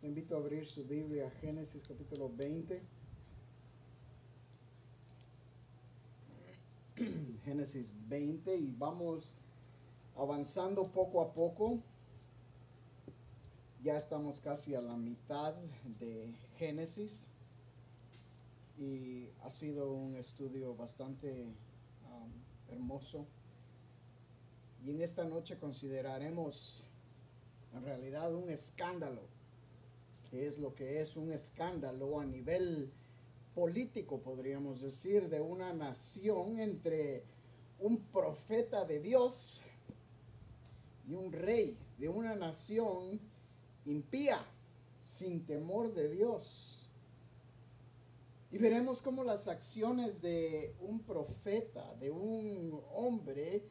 Te invito a abrir su Biblia Génesis capítulo 20. Génesis 20 y vamos avanzando poco a poco. Ya estamos casi a la mitad de Génesis y ha sido un estudio bastante um, hermoso. Y en esta noche consideraremos en realidad un escándalo, que es lo que es un escándalo a nivel político, podríamos decir, de una nación entre un profeta de Dios y un rey de una nación impía, sin temor de Dios. Y veremos cómo las acciones de un profeta, de un hombre,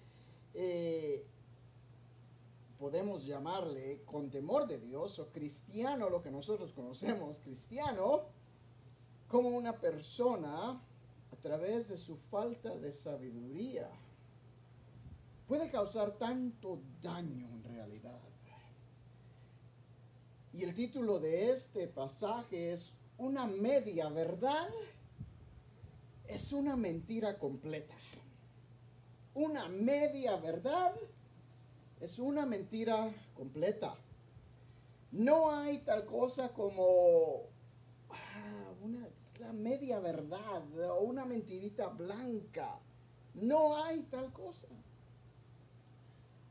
eh, podemos llamarle con temor de Dios o cristiano, lo que nosotros conocemos cristiano, como una persona a través de su falta de sabiduría puede causar tanto daño en realidad. Y el título de este pasaje es Una media verdad es una mentira completa. Una media verdad es una mentira completa. No hay tal cosa como ah, una, la media verdad o una mentirita blanca. No hay tal cosa.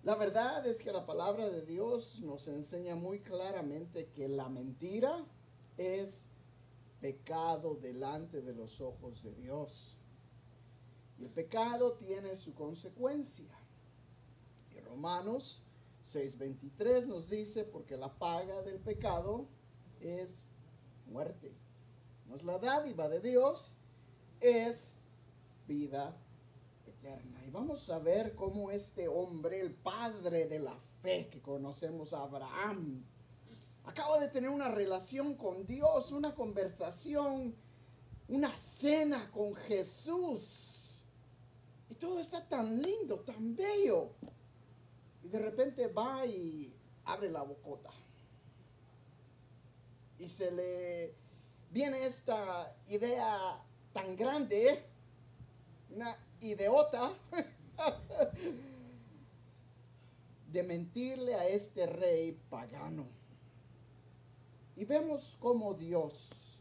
La verdad es que la palabra de Dios nos enseña muy claramente que la mentira es pecado delante de los ojos de Dios. Y el pecado tiene su consecuencia. Romanos 6:23 nos dice, porque la paga del pecado es muerte. Es la dádiva de Dios, es vida eterna. Y vamos a ver cómo este hombre, el padre de la fe que conocemos, Abraham, acaba de tener una relación con Dios, una conversación, una cena con Jesús. Y todo está tan lindo, tan bello. De repente va y abre la bocota. Y se le viene esta idea tan grande, una idiota, de mentirle a este rey pagano. Y vemos cómo Dios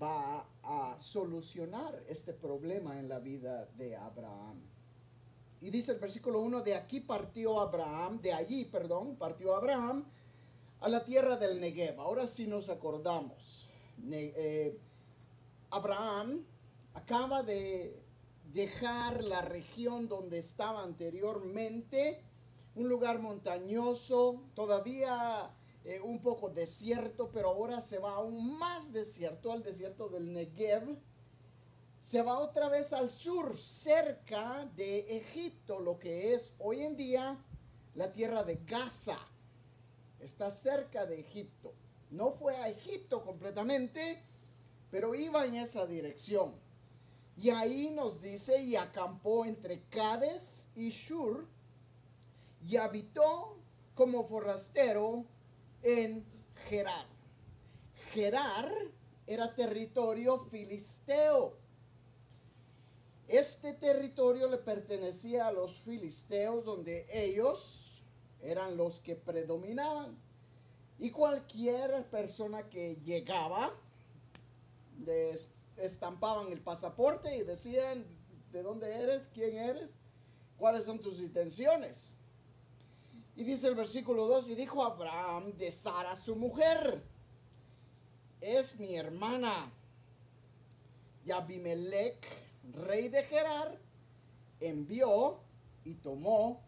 va a solucionar este problema en la vida de Abraham. Y dice el versículo 1, de aquí partió Abraham, de allí, perdón, partió Abraham a la tierra del Negev. Ahora sí nos acordamos. Eh, Abraham acaba de dejar la región donde estaba anteriormente, un lugar montañoso, todavía eh, un poco desierto, pero ahora se va aún más desierto, al desierto del Negev. Se va otra vez al sur, cerca de Egipto, lo que es hoy en día la tierra de Gaza. Está cerca de Egipto. No fue a Egipto completamente, pero iba en esa dirección. Y ahí nos dice, y acampó entre Cades y Shur, y habitó como forastero en Gerar. Gerar era territorio filisteo. Este territorio le pertenecía a los filisteos donde ellos eran los que predominaban. Y cualquier persona que llegaba les estampaban el pasaporte y decían de dónde eres, quién eres, cuáles son tus intenciones. Y dice el versículo 2, y dijo Abraham de Sara su mujer, es mi hermana. Y Abimelech, rey de Gerar, envió y tomó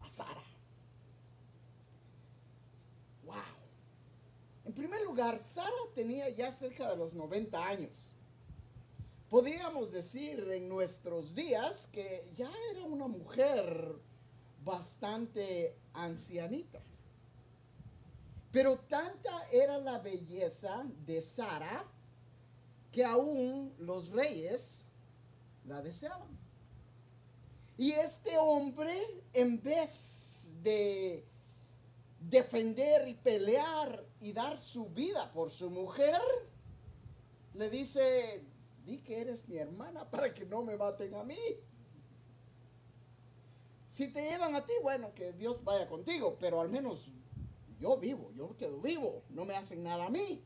a Sara. Wow. En primer lugar, Sara tenía ya cerca de los 90 años podríamos decir en nuestros días que ya era una mujer bastante ancianita. Pero tanta era la belleza de Sara que aún los reyes la deseaban. Y este hombre, en vez de defender y pelear y dar su vida por su mujer, le dice, di que eres mi hermana para que no me maten a mí. Si te llevan a ti, bueno, que Dios vaya contigo, pero al menos yo vivo, yo quedo vivo, no me hacen nada a mí.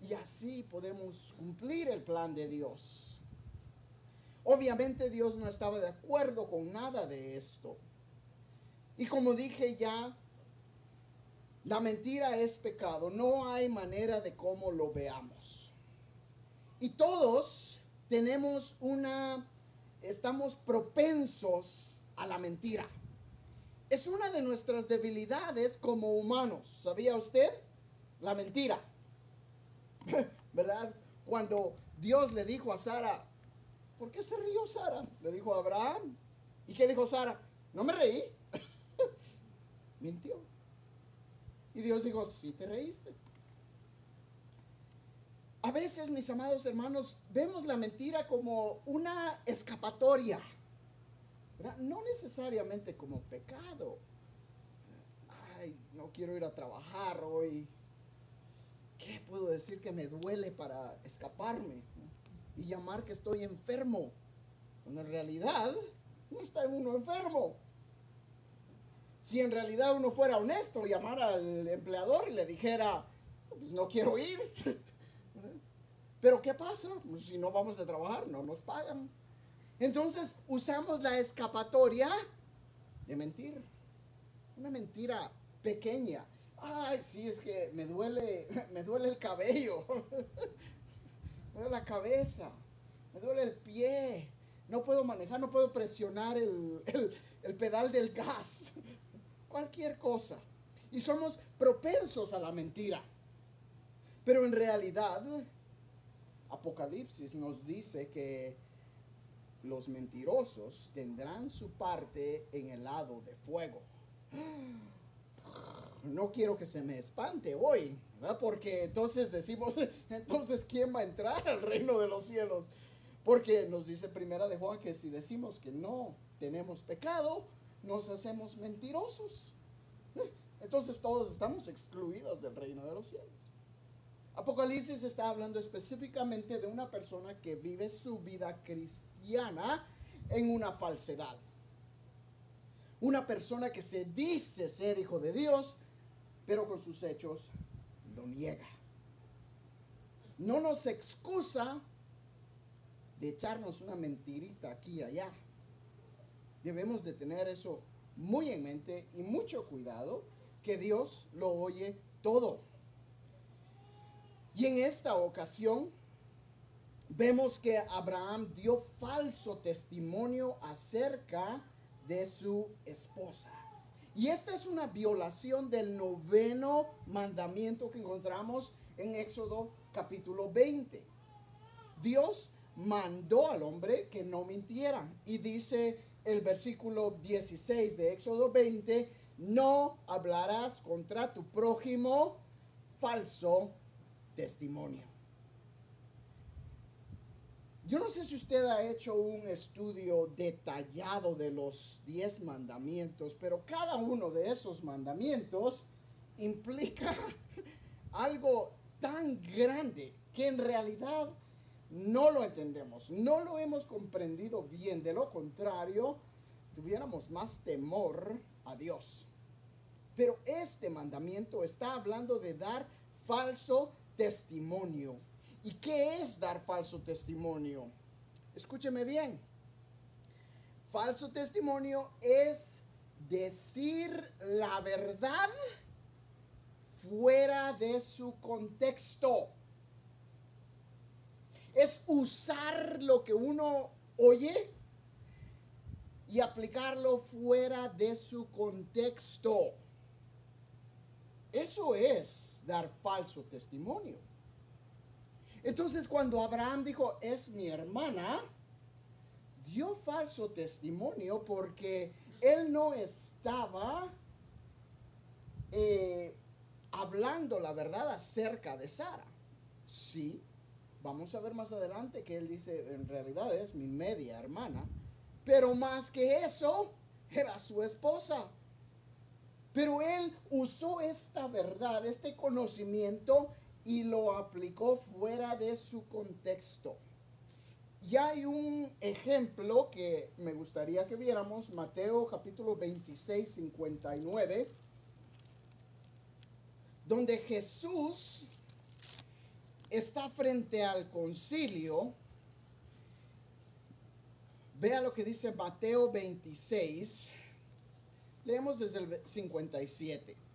Y así podemos cumplir el plan de Dios. Obviamente Dios no estaba de acuerdo con nada de esto. Y como dije ya, la mentira es pecado. No hay manera de cómo lo veamos. Y todos tenemos una, estamos propensos a la mentira. Es una de nuestras debilidades como humanos. ¿Sabía usted? La mentira. ¿Verdad? Cuando Dios le dijo a Sara, ¿por qué se rió Sara? Le dijo Abraham. ¿Y qué dijo Sara? No me reí. Mintió. Y Dios dijo, sí te reíste. A veces, mis amados hermanos, vemos la mentira como una escapatoria. No necesariamente como pecado. Ay, no quiero ir a trabajar hoy. ¿Qué puedo decir que me duele para escaparme? Y llamar que estoy enfermo. Cuando en realidad no está uno enfermo. Si en realidad uno fuera honesto, llamar al empleador y le dijera, pues no quiero ir. Pero ¿qué pasa? Pues si no vamos a trabajar, no nos pagan. Entonces usamos la escapatoria de mentir. Una mentira pequeña. Ay, sí, es que me duele, me duele el cabello. me duele la cabeza. Me duele el pie. No puedo manejar, no puedo presionar el, el pedal del gas cualquier cosa. Y somos propensos a la mentira. Pero en realidad, Apocalipsis nos dice que los mentirosos tendrán su parte en el lado de fuego. No quiero que se me espante hoy, porque entonces decimos, entonces ¿quién va a entrar al reino de los cielos? Porque nos dice primera de Juan que si decimos que no tenemos pecado, nos hacemos mentirosos. Entonces todos estamos excluidos del reino de los cielos. Apocalipsis está hablando específicamente de una persona que vive su vida cristiana en una falsedad. Una persona que se dice ser hijo de Dios, pero con sus hechos lo niega. No nos excusa de echarnos una mentirita aquí y allá. Debemos de tener eso muy en mente y mucho cuidado, que Dios lo oye todo. Y en esta ocasión vemos que Abraham dio falso testimonio acerca de su esposa. Y esta es una violación del noveno mandamiento que encontramos en Éxodo capítulo 20. Dios mandó al hombre que no mintiera y dice el versículo 16 de Éxodo 20, no hablarás contra tu prójimo falso testimonio. Yo no sé si usted ha hecho un estudio detallado de los diez mandamientos, pero cada uno de esos mandamientos implica algo tan grande que en realidad no lo entendemos, no lo hemos comprendido bien. De lo contrario, tuviéramos más temor a Dios. Pero este mandamiento está hablando de dar falso testimonio. ¿Y qué es dar falso testimonio? Escúcheme bien. Falso testimonio es decir la verdad fuera de su contexto es usar lo que uno oye y aplicarlo fuera de su contexto. Eso es dar falso testimonio. Entonces cuando Abraham dijo, es mi hermana, dio falso testimonio porque él no estaba eh, hablando la verdad acerca de Sara. Sí, Vamos a ver más adelante que él dice, en realidad es mi media hermana, pero más que eso, era su esposa. Pero él usó esta verdad, este conocimiento y lo aplicó fuera de su contexto. Y hay un ejemplo que me gustaría que viéramos, Mateo capítulo 26, 59, donde Jesús está frente al concilio. Vea lo que dice Mateo 26. Leemos desde el 57.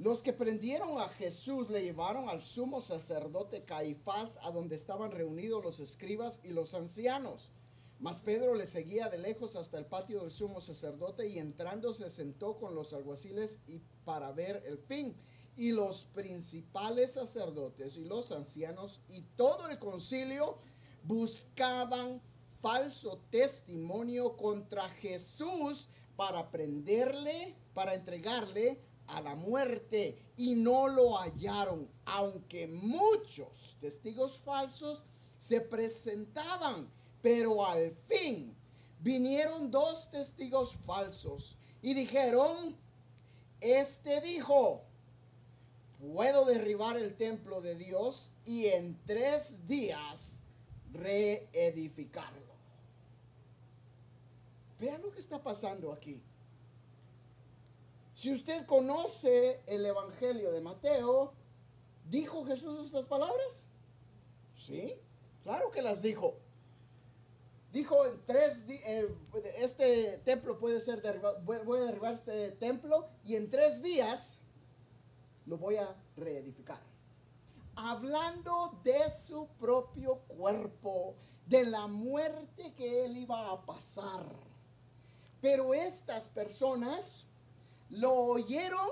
Los que prendieron a Jesús le llevaron al sumo sacerdote Caifás, a donde estaban reunidos los escribas y los ancianos. Mas Pedro le seguía de lejos hasta el patio del sumo sacerdote y entrando se sentó con los alguaciles y para ver el fin. Y los principales sacerdotes y los ancianos y todo el concilio buscaban falso testimonio contra Jesús para prenderle, para entregarle a la muerte y no lo hallaron, aunque muchos testigos falsos se presentaban, pero al fin vinieron dos testigos falsos y dijeron, este dijo, puedo derribar el templo de Dios y en tres días reedificarlo. Vean lo que está pasando aquí. Si usted conoce el Evangelio de Mateo, ¿dijo Jesús estas palabras? Sí, claro que las dijo. Dijo en tres días, este templo puede ser derribado, voy a derribar este templo y en tres días lo voy a reedificar. Hablando de su propio cuerpo, de la muerte que él iba a pasar. Pero estas personas lo oyeron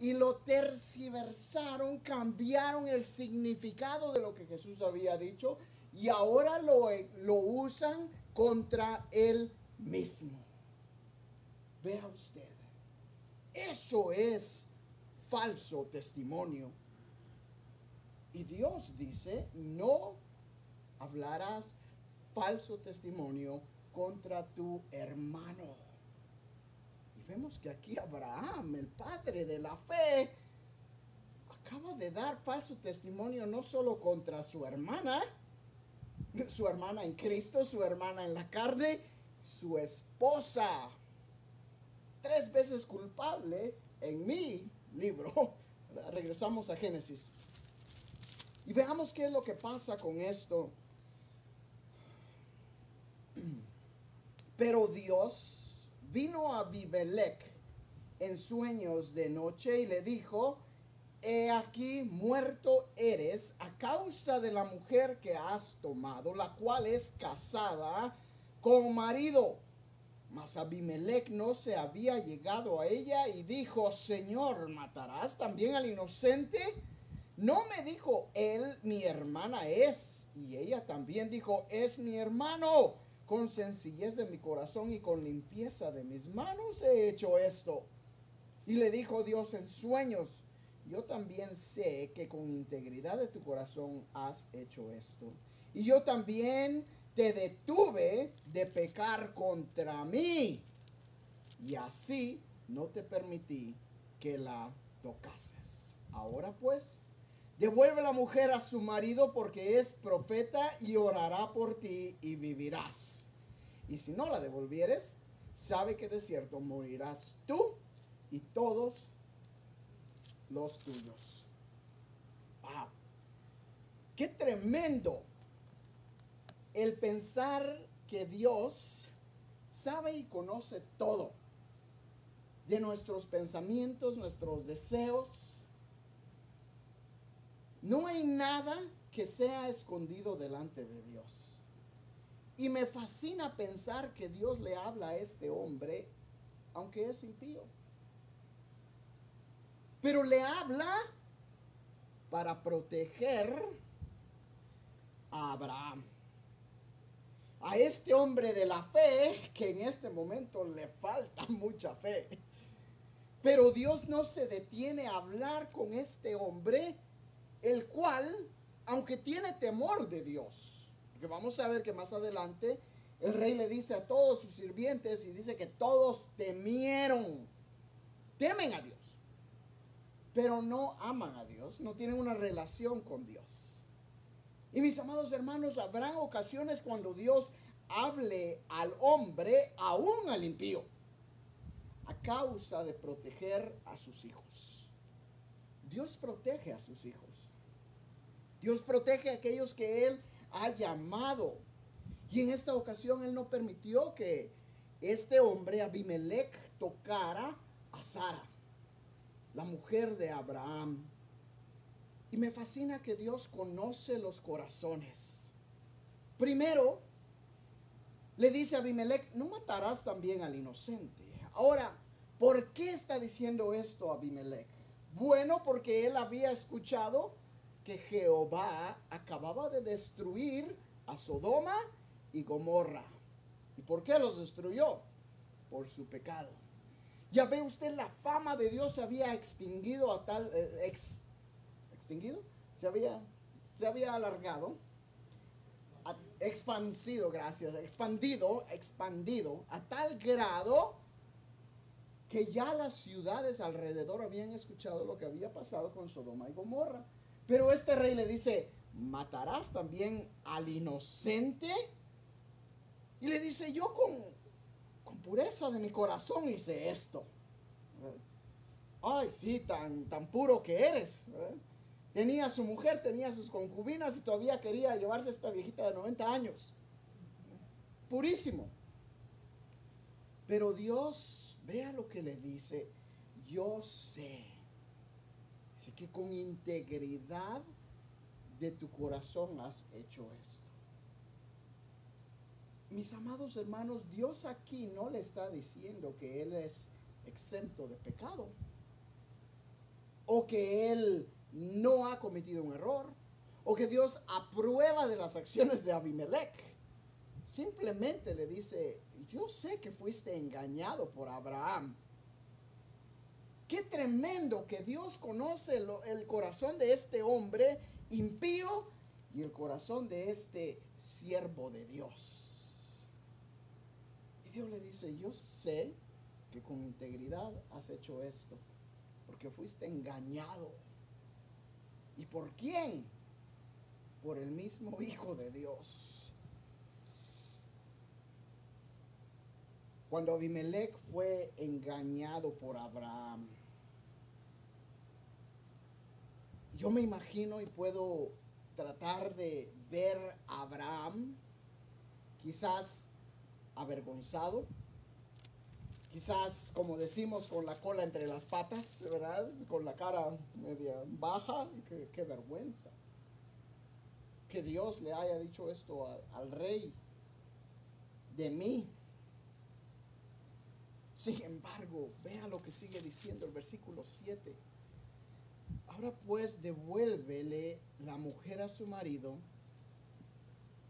y lo terciversaron, cambiaron el significado de lo que Jesús había dicho y ahora lo, lo usan contra él mismo. Vea usted, eso es falso testimonio. Y Dios dice, no hablarás falso testimonio contra tu hermano vemos que aquí Abraham, el padre de la fe, acaba de dar falso testimonio no solo contra su hermana, su hermana en Cristo, su hermana en la carne, su esposa, tres veces culpable en mi libro. Regresamos a Génesis. Y veamos qué es lo que pasa con esto. Pero Dios vino a Bibelec en sueños de noche y le dijo, he aquí muerto eres a causa de la mujer que has tomado, la cual es casada con marido. Mas Abimelech no se había llegado a ella y dijo, Señor, ¿matarás también al inocente? No me dijo él, mi hermana es. Y ella también dijo, es mi hermano con sencillez de mi corazón y con limpieza de mis manos he hecho esto. Y le dijo Dios en sueños, yo también sé que con integridad de tu corazón has hecho esto. Y yo también te detuve de pecar contra mí. Y así no te permití que la tocases. Ahora pues, Devuelve la mujer a su marido porque es profeta y orará por ti y vivirás. Y si no la devolvieres, sabe que de cierto morirás tú y todos los tuyos. ¡Wow! ¡Qué tremendo! El pensar que Dios sabe y conoce todo de nuestros pensamientos, nuestros deseos, no hay nada que sea escondido delante de Dios. Y me fascina pensar que Dios le habla a este hombre, aunque es impío. Pero le habla para proteger a Abraham. A este hombre de la fe, que en este momento le falta mucha fe. Pero Dios no se detiene a hablar con este hombre el cual, aunque tiene temor de Dios, porque vamos a ver que más adelante el rey le dice a todos sus sirvientes y dice que todos temieron temen a Dios, pero no aman a Dios, no tienen una relación con Dios. Y mis amados hermanos, habrán ocasiones cuando Dios hable al hombre, aún al impío, a causa de proteger a sus hijos. Dios protege a sus hijos. Dios protege a aquellos que Él ha llamado. Y en esta ocasión Él no permitió que este hombre, Abimelech, tocara a Sara, la mujer de Abraham. Y me fascina que Dios conoce los corazones. Primero, le dice a Abimelech, no matarás también al inocente. Ahora, ¿por qué está diciendo esto Abimelech? Bueno, porque él había escuchado que Jehová acababa de destruir a Sodoma y Gomorra. ¿Y por qué los destruyó? Por su pecado. Ya ve usted, la fama de Dios se había extinguido a tal, eh, ex, extinguido, se había, se había alargado, expandido, gracias, expandido, expandido a tal grado que ya las ciudades alrededor habían escuchado lo que había pasado con Sodoma y Gomorra. Pero este rey le dice, ¿matarás también al inocente? Y le dice, yo con, con pureza de mi corazón hice esto. Ay, sí, tan, tan puro que eres. Tenía su mujer, tenía sus concubinas y todavía quería llevarse a esta viejita de 90 años. Purísimo. Pero Dios, vea lo que le dice, yo sé. Así que con integridad de tu corazón has hecho esto. Mis amados hermanos, Dios aquí no le está diciendo que Él es exento de pecado. O que Él no ha cometido un error. O que Dios aprueba de las acciones de Abimelech. Simplemente le dice, yo sé que fuiste engañado por Abraham. Qué tremendo que Dios conoce el corazón de este hombre impío y el corazón de este siervo de Dios. Y Dios le dice, yo sé que con integridad has hecho esto, porque fuiste engañado. ¿Y por quién? Por el mismo Hijo de Dios. Cuando Abimelech fue engañado por Abraham, yo me imagino y puedo tratar de ver a Abraham quizás avergonzado, quizás como decimos con la cola entre las patas, ¿verdad? Con la cara media baja, qué, vergüenza. Que Dios le haya dicho esto al rey de mí, sin embargo, vea lo que sigue diciendo el versículo 7. Ahora pues devuélvele la mujer a su marido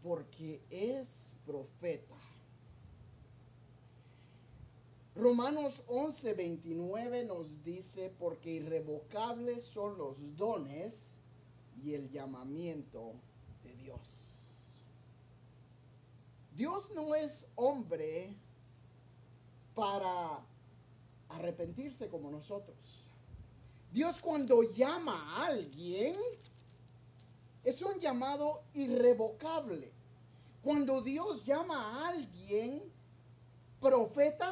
porque es profeta. Romanos 11, 29 nos dice, porque irrevocables son los dones y el llamamiento de Dios. Dios no es hombre para arrepentirse como nosotros. Dios cuando llama a alguien es un llamado irrevocable. Cuando Dios llama a alguien profeta,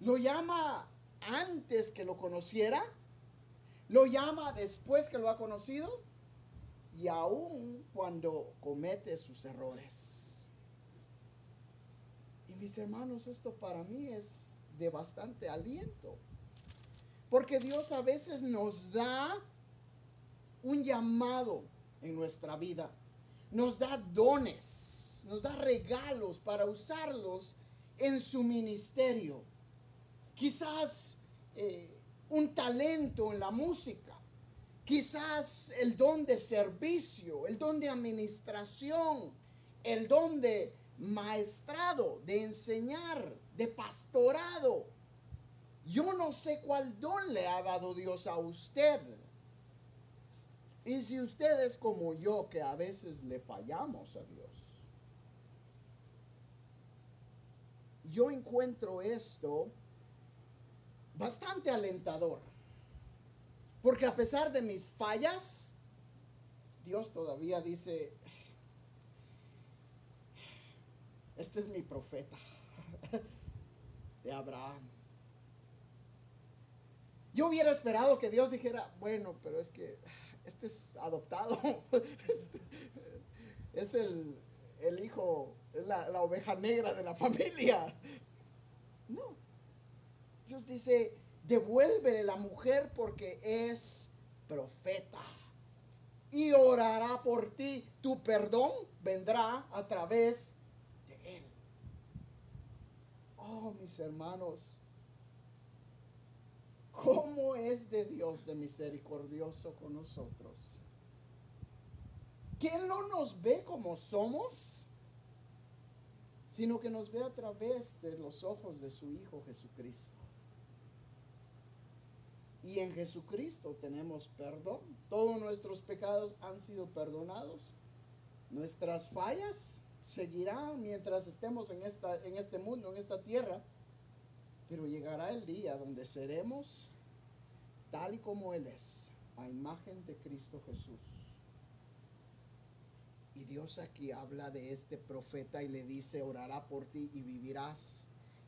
lo llama antes que lo conociera, lo llama después que lo ha conocido y aún cuando comete sus errores mis hermanos, esto para mí es de bastante aliento. Porque Dios a veces nos da un llamado en nuestra vida. Nos da dones, nos da regalos para usarlos en su ministerio. Quizás eh, un talento en la música. Quizás el don de servicio, el don de administración, el don de maestrado, de enseñar, de pastorado. Yo no sé cuál don le ha dado Dios a usted. Y si usted es como yo, que a veces le fallamos a Dios. Yo encuentro esto bastante alentador. Porque a pesar de mis fallas, Dios todavía dice, este es mi profeta de Abraham. Yo hubiera esperado que Dios dijera, bueno, pero es que este es adoptado, este, es el, hijo, es la, la oveja negra de la familia. No, Dios dice, devuélvele la mujer porque es profeta y orará por ti. Tu perdón vendrá a través de él. Oh, mis hermanos, ¿cómo es de Dios de misericordioso con nosotros? Que no nos ve como somos, sino que nos ve a través de los ojos de su Hijo Jesucristo. Y en Jesucristo tenemos perdón. Todos nuestros pecados han sido perdonados. Nuestras fallas seguirán mientras estemos en, esta, en este mundo, en esta tierra. Pero llegará el día donde seremos tal y como Él es, a imagen de Cristo Jesús. Y Dios aquí habla de este profeta y le dice, orará por ti y vivirás.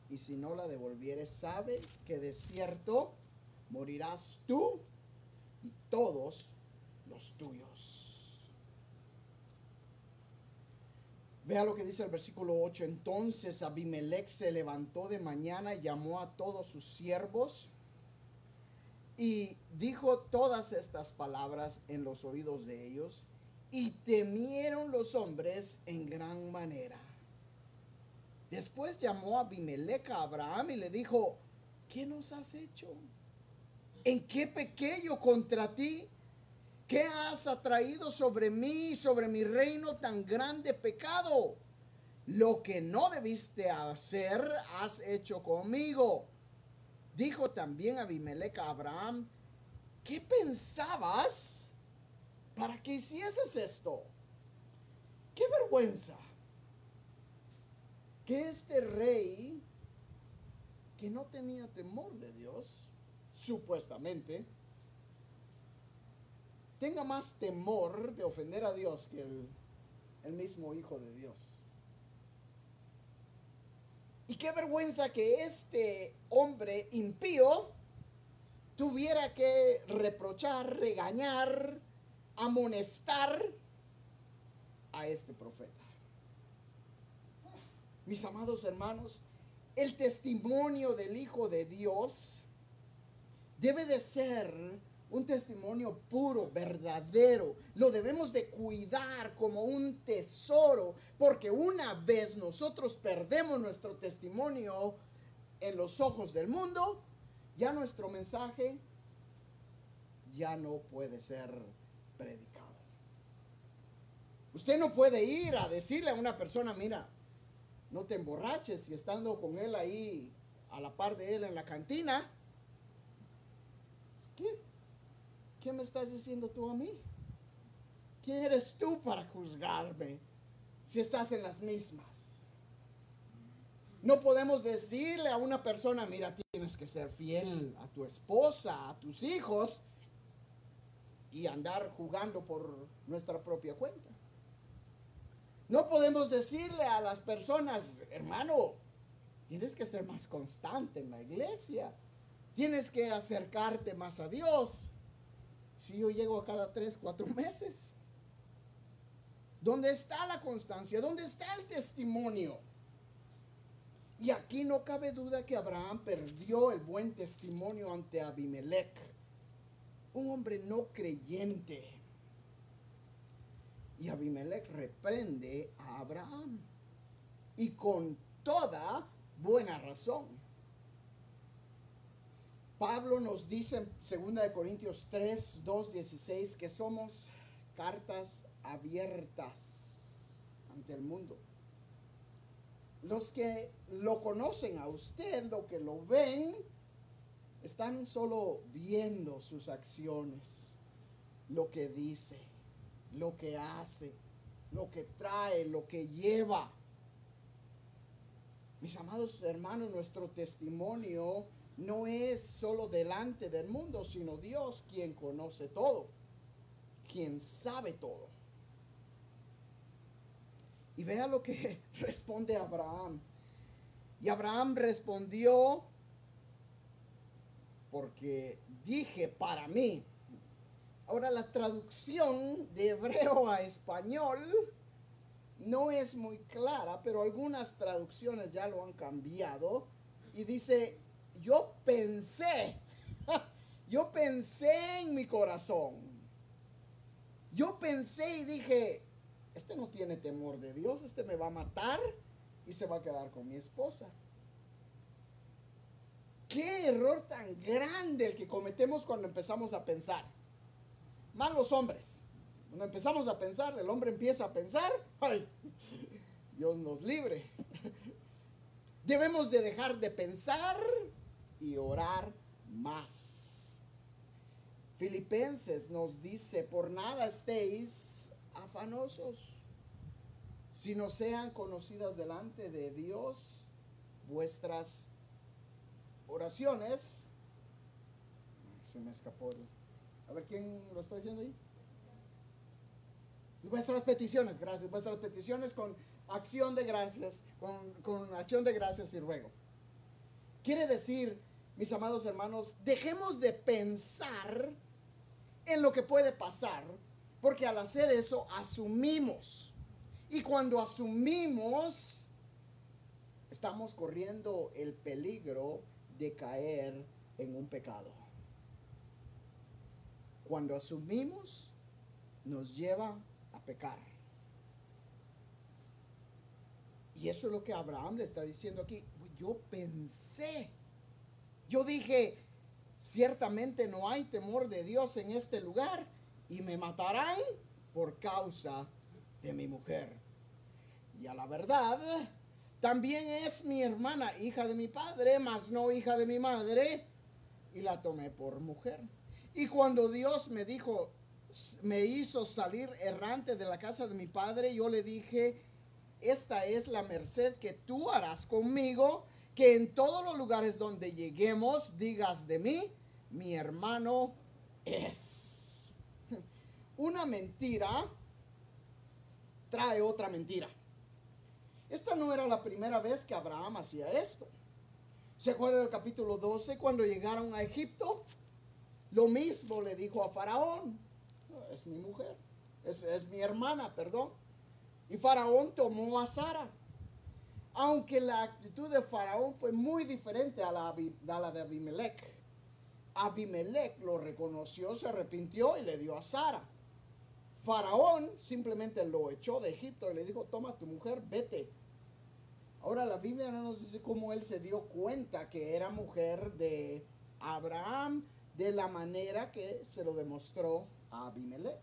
Y si no la devolvieres, sabe que de cierto morirás tú y todos los tuyos. Vea lo que dice el versículo 8. Entonces Abimelech se levantó de mañana y llamó a todos sus siervos y dijo todas estas palabras en los oídos de ellos y temieron los hombres en gran manera. Después llamó a Abimelech a Abraham y le dijo, ¿qué nos has hecho? ¿En qué pequeño contra ti? ¿Qué has atraído sobre mí, sobre mi reino tan grande pecado? Lo que no debiste hacer, has hecho conmigo. Dijo también Abimelech a Abraham, ¿qué pensabas para que hicieses esto? ¡Qué vergüenza! Que este rey, que no tenía temor de Dios, supuestamente, tenga más temor de ofender a Dios que el, mismo Hijo de Dios. Y qué vergüenza que este hombre impío tuviera que reprochar, regañar, amonestar a este profeta. Mis amados hermanos, el testimonio del Hijo de Dios debe de ser un testimonio puro, verdadero. Lo debemos de cuidar como un tesoro, porque una vez nosotros perdemos nuestro testimonio en los ojos del mundo, ya nuestro mensaje ya no puede ser predicado. Usted no puede ir a decirle a una persona, mira, no te emborraches y estando con él ahí a la par de él en la cantina, ¿Qué? ¿Qué me estás diciendo tú a mí? ¿Quién eres tú para juzgarme si estás en las mismas? No podemos decirle a una persona, mira, tienes que ser fiel a tu esposa, a tus hijos y andar jugando por nuestra propia cuenta. No podemos decirle a las personas, hermano, tienes que ser más constante en la iglesia. Tienes que acercarte más a Dios. Si yo llego a cada tres, cuatro meses. ¿Dónde está la constancia? ¿Dónde está el testimonio? Y aquí no cabe duda que Abraham perdió el buen testimonio ante Abimelech, un hombre no creyente. Y Abimelech reprende a Abraham. Y con toda buena razón. Pablo nos dice en 2 Corintios 3, 2, 16 que somos cartas abiertas ante el mundo. Los que lo conocen a usted, lo que lo ven, están solo viendo sus acciones, lo que dice, lo que hace, lo que trae, lo que lleva. Mis amados hermanos, nuestro testimonio no es solo delante del mundo, sino Dios quien conoce todo, quien sabe todo. Y vea lo que responde Abraham. Y Abraham respondió, porque dije para mí. Ahora la traducción de hebreo a español no es muy clara, pero algunas traducciones ya lo han cambiado. Y dice, yo pensé, yo pensé en mi corazón. Yo pensé y dije, este no tiene temor de Dios, este me va a matar y se va a quedar con mi esposa. Qué error tan grande el que cometemos cuando empezamos a pensar. Más los hombres. Cuando empezamos a pensar, el hombre empieza a pensar, ay, Dios nos libre. Debemos de dejar de pensar y orar más. Filipenses nos dice, por nada estéis afanosos, sino sean conocidas delante de Dios vuestras oraciones. Se me escapó. A ver, ¿quién lo está diciendo ahí? Vuestras peticiones, gracias. Vuestras peticiones con acción de gracias, con, con acción de gracias y ruego. Quiere decir, mis amados hermanos, dejemos de pensar en lo que puede pasar, porque al hacer eso asumimos. Y cuando asumimos, estamos corriendo el peligro de caer en un pecado. Cuando asumimos, nos lleva a pecar. Y eso es lo que Abraham le está diciendo aquí. Yo pensé, yo dije, ciertamente no hay temor de Dios en este lugar y me matarán por causa de mi mujer. Y a la verdad, también es mi hermana, hija de mi padre, mas no hija de mi madre, y la tomé por mujer. Y cuando Dios me dijo, me hizo salir errante de la casa de mi padre, yo le dije, esta es la merced que tú harás conmigo, que en todos los lugares donde lleguemos digas de mí, mi hermano es. Una mentira trae otra mentira. Esta no era la primera vez que Abraham hacía esto. ¿Se acuerda del capítulo 12 cuando llegaron a Egipto? Lo mismo le dijo a Faraón. Es mi mujer, es, es mi hermana, perdón. Y Faraón tomó a Sara. Aunque la actitud de Faraón fue muy diferente a la, a la de Abimelech. Abimelech lo reconoció, se arrepintió y le dio a Sara. Faraón simplemente lo echó de Egipto y le dijo, toma tu mujer, vete. Ahora la Biblia no nos dice cómo él se dio cuenta que era mujer de Abraham de la manera que se lo demostró a Abimelech.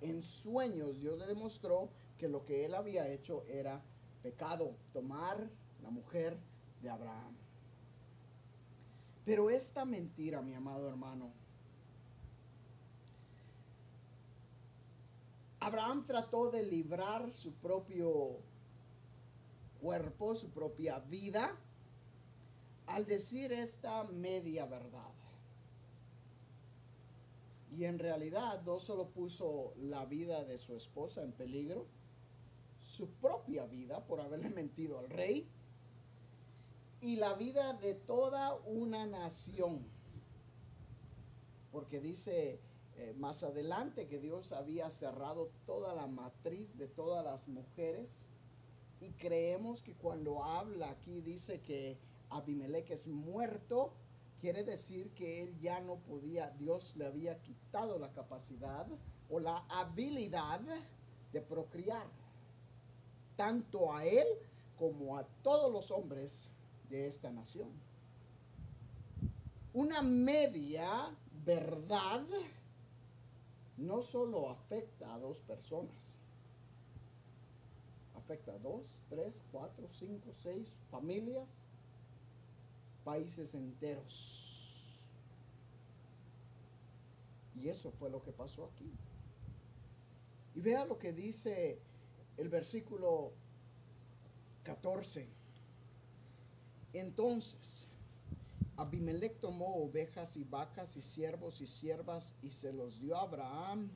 En sueños Dios le demostró que lo que él había hecho era pecado, tomar la mujer de Abraham. Pero esta mentira, mi amado hermano, Abraham trató de librar su propio cuerpo, su propia vida, al decir esta media verdad. Y en realidad no solo puso la vida de su esposa en peligro, su propia vida por haberle mentido al rey y la vida de toda una nación. Porque dice eh, más adelante que Dios había cerrado toda la matriz de todas las mujeres. Y creemos que cuando habla aquí dice que Abimelech es muerto, quiere decir que él ya no podía, Dios le había quitado la capacidad o la habilidad de procrear, tanto a él como a todos los hombres de esta nación. Una media verdad no solo afecta a dos personas, afecta a dos, tres, cuatro, cinco, seis familias, países enteros. Y eso fue lo que pasó aquí. Y vea lo que dice el versículo 14. Entonces, Abimelech tomó ovejas y vacas y siervos y siervas y se los dio a Abraham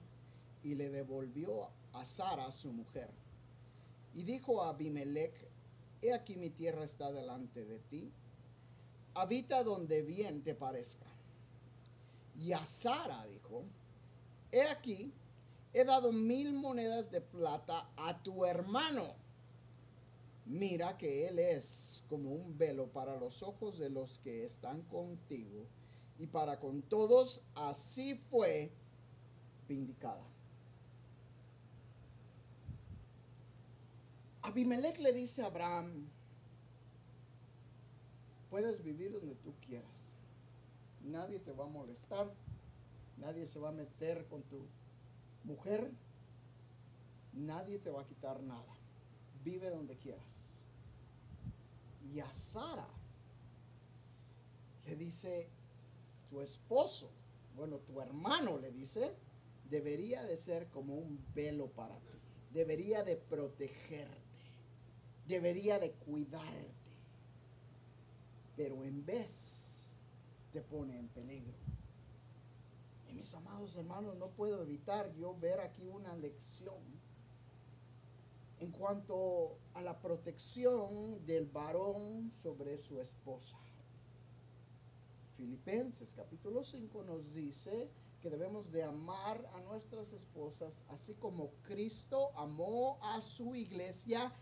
y le devolvió a Sara su mujer. Y dijo a Abimelech, he aquí mi tierra está delante de ti, habita donde bien te parezca. Y a Sara dijo, he aquí, he dado mil monedas de plata a tu hermano. Mira que él es como un velo para los ojos de los que están contigo y para con todos así fue vindicada. Abimelech le dice a Abraham, puedes vivir donde tú quieras. Nadie te va a molestar. Nadie se va a meter con tu mujer. Nadie te va a quitar nada. Vive donde quieras. Y a Sara le dice, tu esposo, bueno, tu hermano le dice, debería de ser como un velo para ti. Debería de protegerte debería de cuidarte, pero en vez te pone en peligro. Y mis amados hermanos, no puedo evitar yo ver aquí una lección en cuanto a la protección del varón sobre su esposa. Filipenses capítulo 5 nos dice que debemos de amar a nuestras esposas así como Cristo amó a su iglesia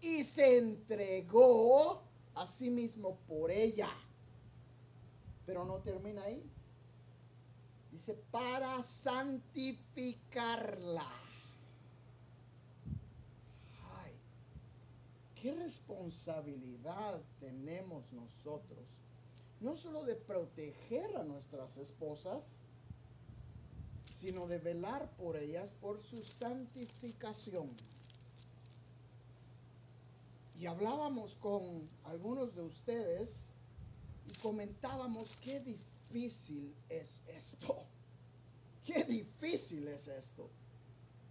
y se entregó a sí mismo por ella. Pero no termina ahí. Dice, para santificarla. Ay, qué responsabilidad tenemos nosotros. No solo de proteger a nuestras esposas, sino de velar por ellas por su santificación. Y hablábamos con algunos de ustedes y comentábamos qué difícil es esto. Qué difícil es esto.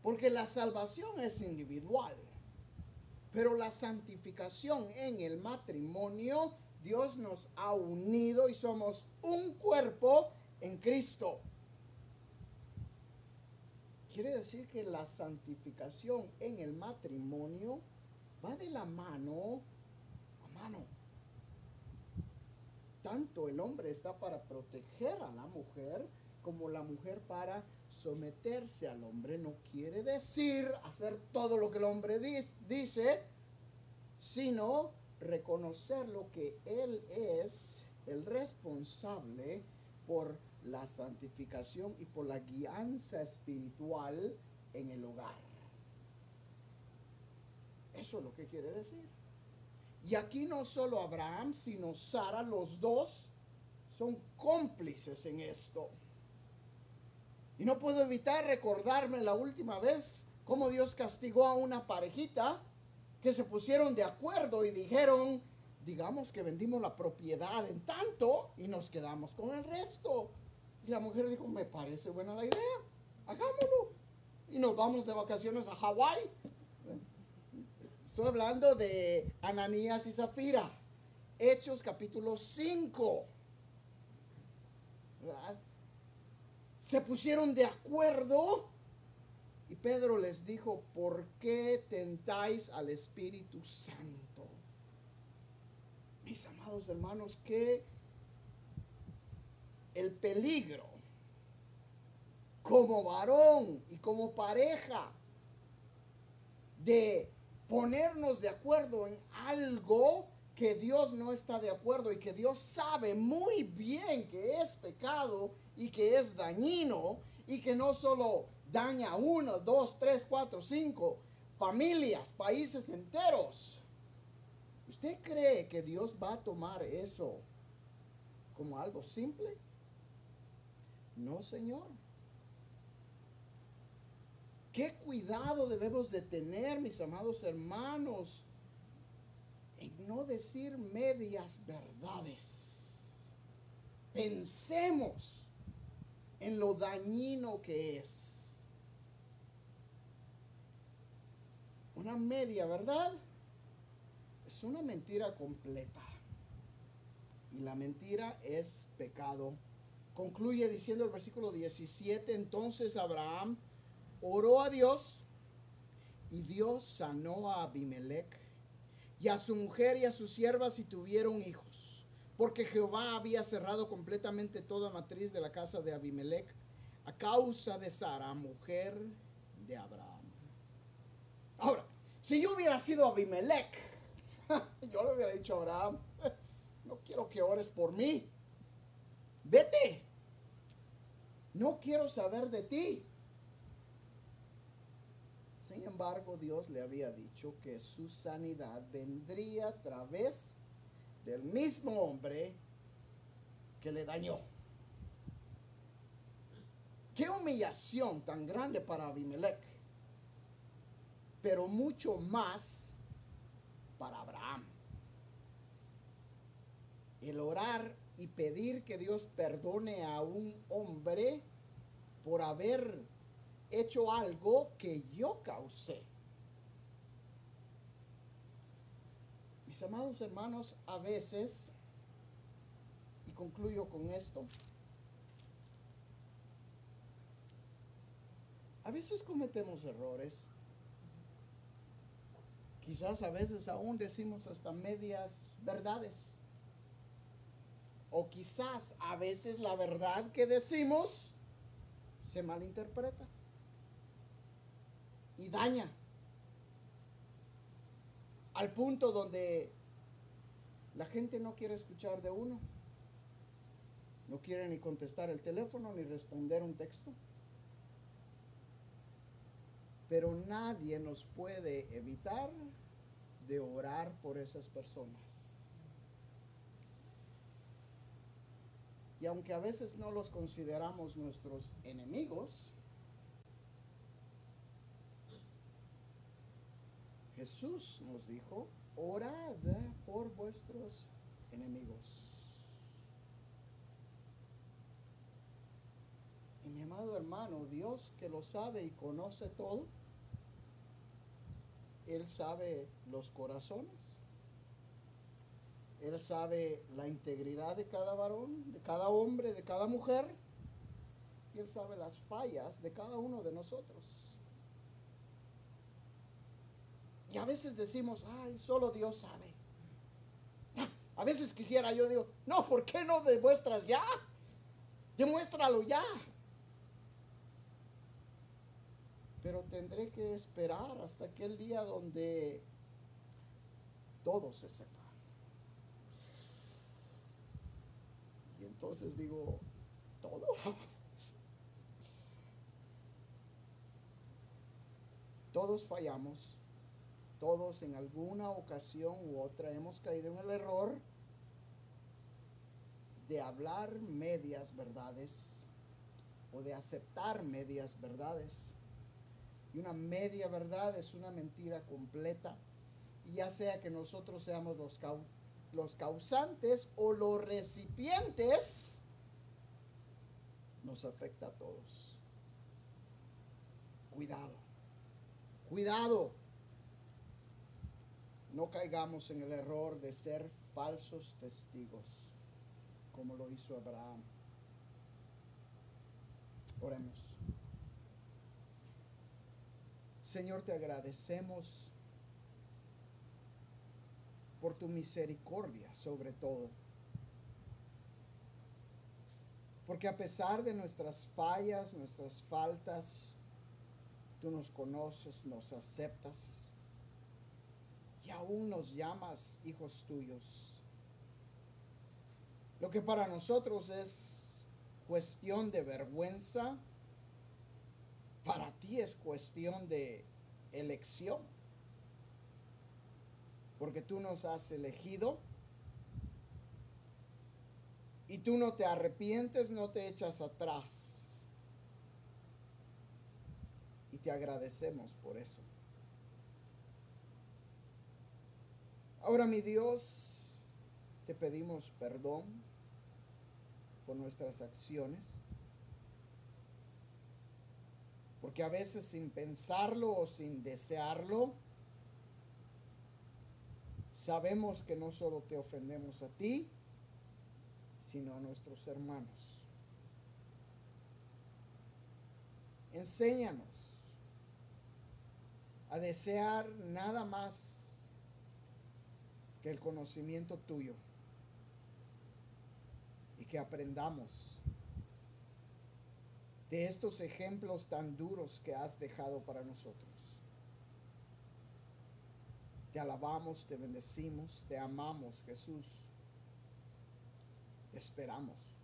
Porque la salvación es individual. Pero la santificación en el matrimonio, Dios nos ha unido y somos un cuerpo en Cristo. Quiere decir que la santificación en el matrimonio va de la mano a mano. Tanto el hombre está para proteger a la mujer como la mujer para someterse al hombre. No quiere decir hacer todo lo que el hombre dice, sino reconocer lo que él es el responsable por la santificación y por la guianza espiritual en el hogar. Eso es lo que quiere decir. Y aquí no solo Abraham, sino Sara, los dos son cómplices en esto. Y no puedo evitar recordarme la última vez cómo Dios castigó a una parejita que se pusieron de acuerdo y dijeron, digamos que vendimos la propiedad en tanto y nos quedamos con el resto. Y la mujer dijo, me parece buena la idea, hagámoslo. Y nos vamos de vacaciones a Hawái Estoy hablando de Ananías y Zafira. Hechos capítulo 5. Se pusieron de acuerdo y Pedro les dijo, ¿por qué tentáis al Espíritu Santo? Mis amados hermanos, que el peligro como varón y como pareja de ponernos de acuerdo en algo que Dios no está de acuerdo y que Dios sabe muy bien que es pecado y que es dañino y que no solo daña a uno, dos, tres, cuatro, cinco familias, países enteros. ¿Usted cree que Dios va a tomar eso como algo simple? No, Señor. Qué cuidado debemos de tener, mis amados hermanos, en no decir medias verdades. Pensemos en lo dañino que es. Una media verdad es una mentira completa. y la mentira es pecado. Concluye diciendo el versículo 17, entonces Abraham oró a Dios y Dios sanó a Abimelech y a su mujer y a sus siervas y tuvieron hijos, porque Jehová había cerrado completamente toda matriz de la casa de Abimelech a causa de Sara, mujer de Abraham. Ahora, si yo hubiera sido Abimelech, yo le hubiera dicho a Abraham, no quiero que ores por mí, vete, no quiero saber de ti. Sin embargo, Dios le había dicho que su sanidad vendría a través del mismo hombre que le dañó. Qué humillación tan grande para Abimelech, pero mucho más para Abraham. El orar y pedir que Dios perdone a un hombre por haber hecho algo que yo causé. Amados hermanos, a veces, y concluyo con esto, a veces cometemos errores. Quizás a veces aún decimos hasta medias verdades. O quizás a veces la verdad que decimos se malinterpreta y daña. Al punto donde la gente no quiere escuchar de uno. No quiere ni contestar el teléfono ni responder un texto. Pero nadie nos puede evitar de orar por esas personas. Y aunque a veces no los consideramos nuestros enemigos, Jesús nos dijo, orad por vuestros enemigos. Y mi amado hermano, Dios que lo sabe y conoce todo, Él sabe los corazones, Él sabe la integridad de cada varón, de cada hombre, de cada mujer, y Él sabe las fallas de cada uno de nosotros. Y a veces decimos, ay, solo Dios sabe. A veces quisiera yo digo, no, ¿por qué no demuestras ya? Demuéstralo ya. Pero tendré que esperar hasta aquel día donde todo se sepa. Y entonces digo, todo. Todos fallamos. Todos en alguna ocasión u otra hemos caído en el error de hablar medias verdades o de aceptar medias verdades. Y una media verdad es una mentira completa. Y ya sea que nosotros seamos los, los causantes o los recipientes, nos afecta a todos. Cuidado, cuidado no caigamos en el error de ser falsos testigos, como lo hizo Abraham. Oremos. Señor, te agradecemos por tu misericordia sobre todo. Porque a pesar de nuestras fallas, nuestras faltas, tú nos conoces, nos aceptas aún nos llamas hijos tuyos. Lo que para nosotros es cuestión de vergüenza, para ti es cuestión de elección. Porque tú nos has elegido y tú no te arrepientes, no te echas atrás. Y te agradecemos por eso. Ahora, mi Dios, te pedimos perdón por nuestras acciones. Porque a veces sin pensarlo o sin desearlo, sabemos que no solo te ofendemos a ti, sino a nuestros hermanos. Enséñanos a desear nada más que el conocimiento tuyo y que aprendamos de estos ejemplos tan duros que has dejado para nosotros. Te alabamos, te bendecimos, te amamos, Jesús. Te esperamos.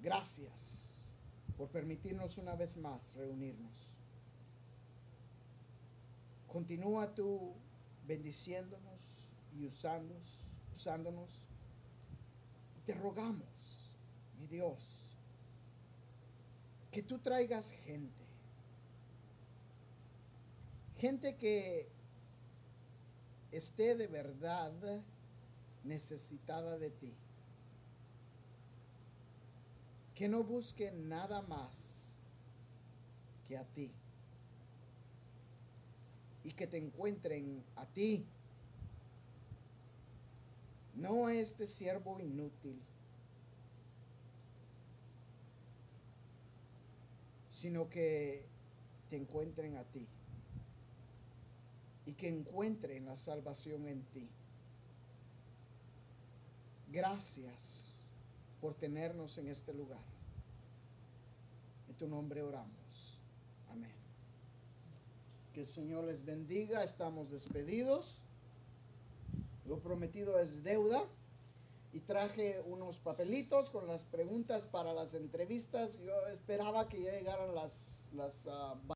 Gracias por permitirnos una vez más reunirnos. Continúa tú bendiciéndonos y usándonos, usándonos. Y te rogamos, mi Dios, que tú traigas gente. Gente que esté de verdad necesitada de ti. Que no busque nada más que a ti. Y que te encuentren a ti. No a este siervo inútil sino que te encuentren a ti y que encuentren la salvación en ti. Gracias por tenernos en este lugar. En tu nombre oramos. Que el Señor les bendiga. Estamos despedidos. Lo prometido es deuda y traje unos papelitos con las preguntas para las entrevistas. Yo esperaba que ya llegaran las, las uh,